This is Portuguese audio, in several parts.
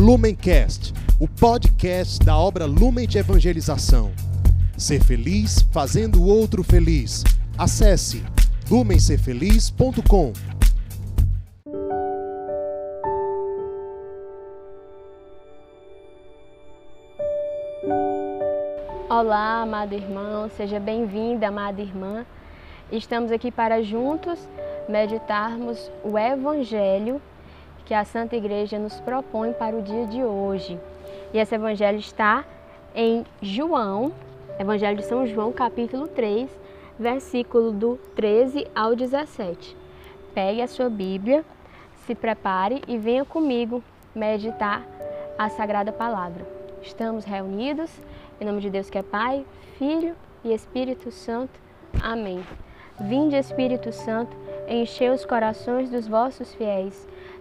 Lumencast, o podcast da obra Lumen de Evangelização. Ser feliz fazendo o outro feliz. Acesse lumencerfeliz.com. Olá, amado irmão, seja bem-vinda, amada irmã. Estamos aqui para juntos meditarmos o Evangelho que a Santa Igreja nos propõe para o dia de hoje. E esse Evangelho está em João, Evangelho de São João, capítulo 3, versículo do 13 ao 17. Pegue a sua Bíblia, se prepare e venha comigo meditar a Sagrada Palavra. Estamos reunidos em nome de Deus que é Pai, Filho e Espírito Santo. Amém. Vinde, Espírito Santo, enchei os corações dos vossos fiéis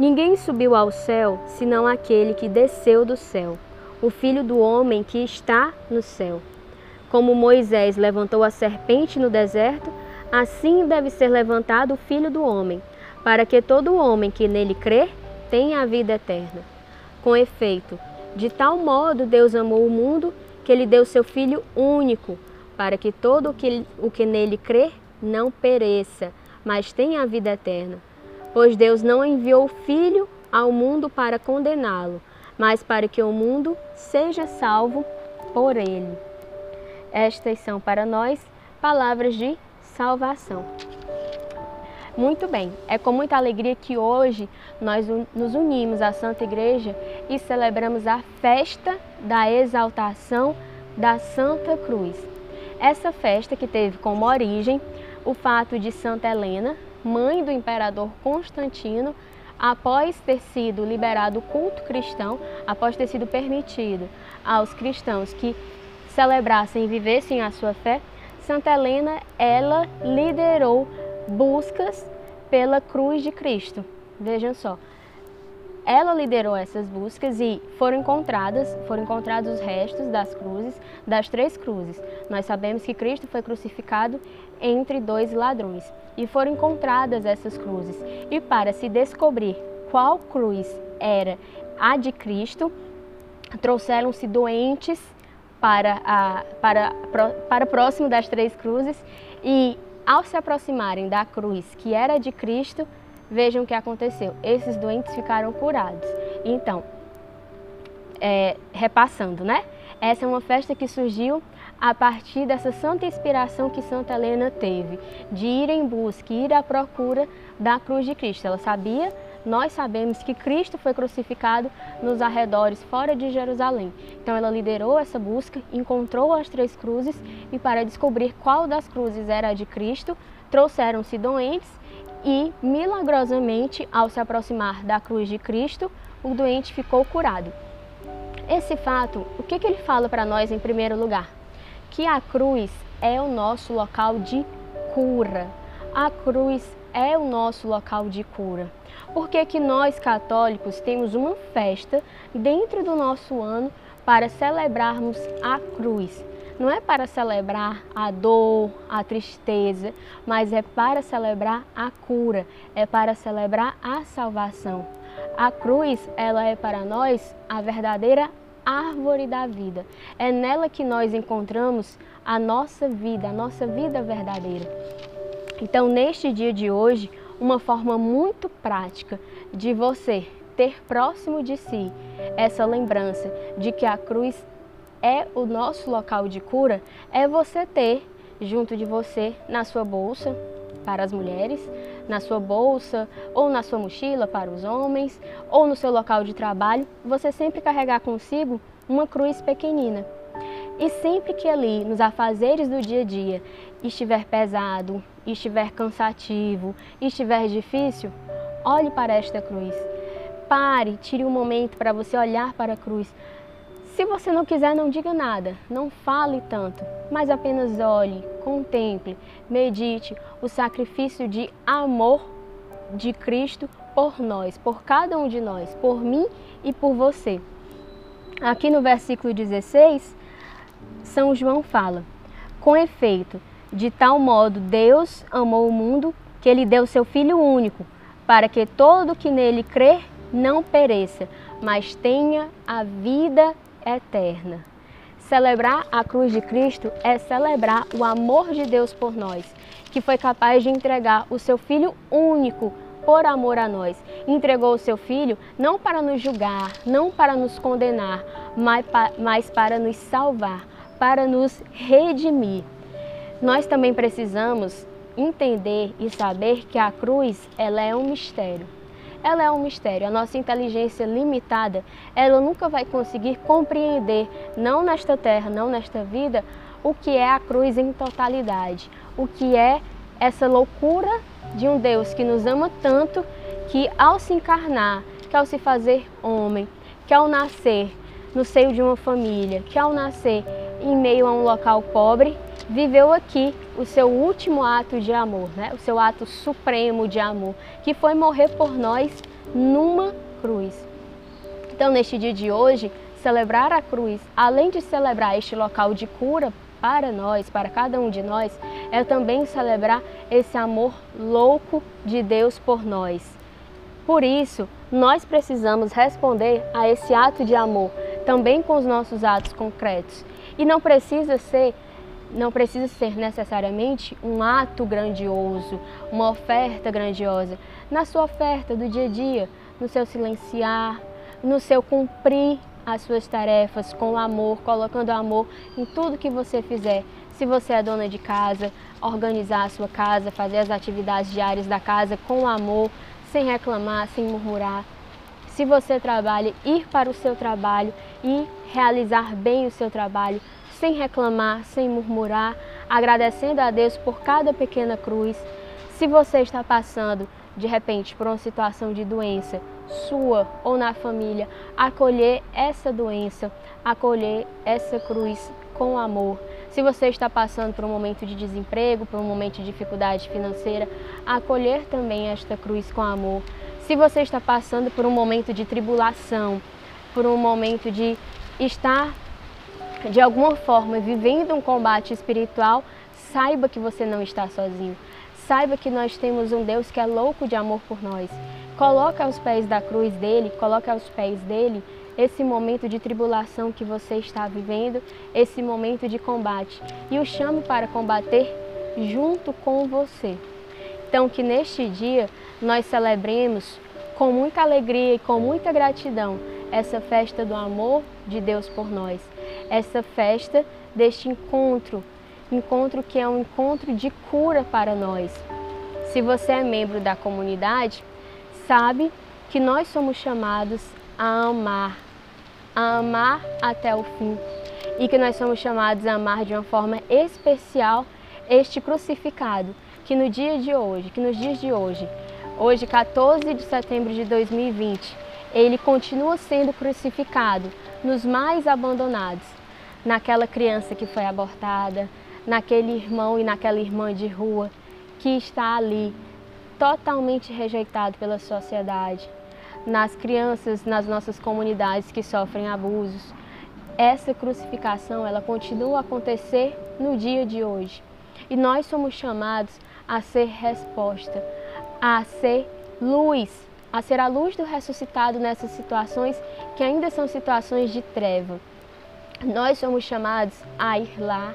Ninguém subiu ao céu senão aquele que desceu do céu, o Filho do homem que está no céu. Como Moisés levantou a serpente no deserto, assim deve ser levantado o Filho do homem, para que todo homem que nele crer tenha a vida eterna. Com efeito, de tal modo Deus amou o mundo que ele deu seu Filho único, para que todo o que, o que nele crer não pereça, mas tenha a vida eterna pois Deus não enviou o Filho ao mundo para condená-lo, mas para que o mundo seja salvo por ele. Estas são para nós palavras de salvação. Muito bem, é com muita alegria que hoje nós nos unimos à Santa Igreja e celebramos a festa da exaltação da Santa Cruz. Essa festa que teve como origem o fato de Santa Helena, mãe do imperador Constantino, após ter sido liberado o culto cristão, após ter sido permitido aos cristãos que celebrassem e vivessem a sua fé, Santa Helena, ela liderou buscas pela cruz de Cristo. Vejam só, ela liderou essas buscas e foram encontradas, foram encontrados os restos das cruzes, das três cruzes. Nós sabemos que Cristo foi crucificado entre dois ladrões e foram encontradas essas cruzes. E para se descobrir qual cruz era a de Cristo, trouxeram-se doentes para, a, para, para próximo das três cruzes e ao se aproximarem da cruz que era de Cristo, Vejam o que aconteceu. Esses doentes ficaram curados. Então, é, repassando, né? Essa é uma festa que surgiu a partir dessa santa inspiração que Santa Helena teve, de ir em busca, ir à procura da cruz de Cristo. Ela sabia, nós sabemos que Cristo foi crucificado nos arredores, fora de Jerusalém. Então ela liderou essa busca, encontrou as três cruzes e para descobrir qual das cruzes era a de Cristo, trouxeram-se doentes e, milagrosamente, ao se aproximar da cruz de Cristo, o doente ficou curado. Esse fato, o que, que ele fala para nós em primeiro lugar? Que a cruz é o nosso local de cura. A cruz é o nosso local de cura. Por que, que nós católicos temos uma festa dentro do nosso ano para celebrarmos a cruz? Não é para celebrar a dor, a tristeza, mas é para celebrar a cura, é para celebrar a salvação. A cruz, ela é para nós a verdadeira árvore da vida. É nela que nós encontramos a nossa vida, a nossa vida verdadeira. Então, neste dia de hoje, uma forma muito prática de você ter próximo de si essa lembrança de que a cruz é o nosso local de cura, é você ter junto de você na sua bolsa para as mulheres, na sua bolsa ou na sua mochila para os homens, ou no seu local de trabalho, você sempre carregar consigo uma cruz pequenina. E sempre que ali, nos afazeres do dia a dia, estiver pesado, estiver cansativo, estiver difícil, olhe para esta cruz. pare, tire um momento para você olhar para a cruz. Se você não quiser, não diga nada, não fale tanto, mas apenas olhe, contemple, medite o sacrifício de amor de Cristo por nós, por cada um de nós, por mim e por você. Aqui no versículo 16, São João fala: Com efeito, de tal modo Deus amou o mundo que ele deu seu Filho único, para que todo que nele crer não pereça, mas tenha a vida eterna. Celebrar a cruz de Cristo é celebrar o amor de Deus por nós, que foi capaz de entregar o seu Filho único por amor a nós. Entregou o seu Filho não para nos julgar, não para nos condenar, mas para nos salvar, para nos redimir. Nós também precisamos entender e saber que a cruz ela é um mistério. Ela é um mistério. A nossa inteligência limitada, ela nunca vai conseguir compreender, não nesta terra, não nesta vida, o que é a cruz em totalidade, o que é essa loucura de um Deus que nos ama tanto que ao se encarnar, que ao se fazer homem, que ao nascer no seio de uma família, que ao nascer em meio a um local pobre, viveu aqui o seu último ato de amor, né? o seu ato supremo de amor, que foi morrer por nós numa cruz. Então, neste dia de hoje, celebrar a cruz, além de celebrar este local de cura para nós, para cada um de nós, é também celebrar esse amor louco de Deus por nós. Por isso, nós precisamos responder a esse ato de amor também com os nossos atos concretos. E não precisa ser não precisa ser necessariamente um ato grandioso, uma oferta grandiosa. Na sua oferta do dia a dia, no seu silenciar, no seu cumprir as suas tarefas com amor, colocando amor em tudo que você fizer. Se você é dona de casa, organizar a sua casa, fazer as atividades diárias da casa com amor, sem reclamar, sem murmurar. Se você trabalha, ir para o seu trabalho e realizar bem o seu trabalho, sem reclamar, sem murmurar, agradecendo a Deus por cada pequena cruz. Se você está passando de repente por uma situação de doença, sua ou na família, acolher essa doença, acolher essa cruz com amor. Se você está passando por um momento de desemprego, por um momento de dificuldade financeira, acolher também esta cruz com amor. Se você está passando por um momento de tribulação, por um momento de estar de alguma forma vivendo um combate espiritual, saiba que você não está sozinho. Saiba que nós temos um Deus que é louco de amor por nós. Coloca aos pés da cruz dele, coloca aos pés dele esse momento de tribulação que você está vivendo, esse momento de combate, e o chame para combater junto com você. Então, que neste dia nós celebremos com muita alegria e com muita gratidão essa festa do amor de Deus por nós essa festa deste encontro, encontro que é um encontro de cura para nós. Se você é membro da comunidade, sabe que nós somos chamados a amar, a amar até o fim. E que nós somos chamados a amar de uma forma especial este crucificado, que no dia de hoje, que nos dias de hoje, hoje 14 de setembro de 2020, ele continua sendo crucificado nos mais abandonados, naquela criança que foi abortada, naquele irmão e naquela irmã de rua que está ali totalmente rejeitado pela sociedade, nas crianças nas nossas comunidades que sofrem abusos. Essa crucificação, ela continua a acontecer no dia de hoje. E nós somos chamados a ser resposta, a ser luz, a ser a luz do ressuscitado nessas situações que ainda são situações de treva. Nós somos chamados a ir lá,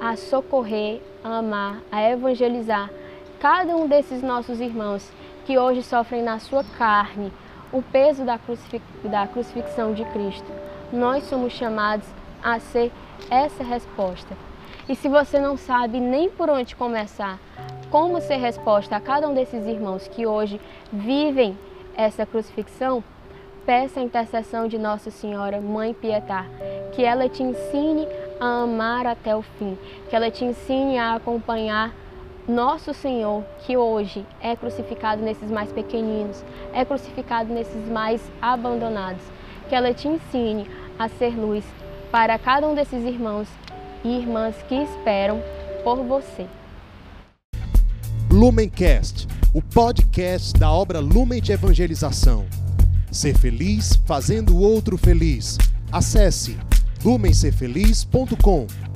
a socorrer, a amar, a evangelizar cada um desses nossos irmãos que hoje sofrem na sua carne o peso da, crucifix da crucifixão de Cristo. Nós somos chamados a ser essa resposta. E se você não sabe nem por onde começar, como ser resposta a cada um desses irmãos que hoje vivem essa crucifixão, peça a intercessão de Nossa Senhora, Mãe Pietá, que ela te ensine a amar até o fim, que ela te ensine a acompanhar nosso Senhor, que hoje é crucificado nesses mais pequeninos, é crucificado nesses mais abandonados, que ela te ensine a ser luz para cada um desses irmãos e irmãs que esperam por você. Lumencast, o podcast da obra Lumen de Evangelização. Ser feliz fazendo o outro feliz. Acesse lumencerfeliz.com.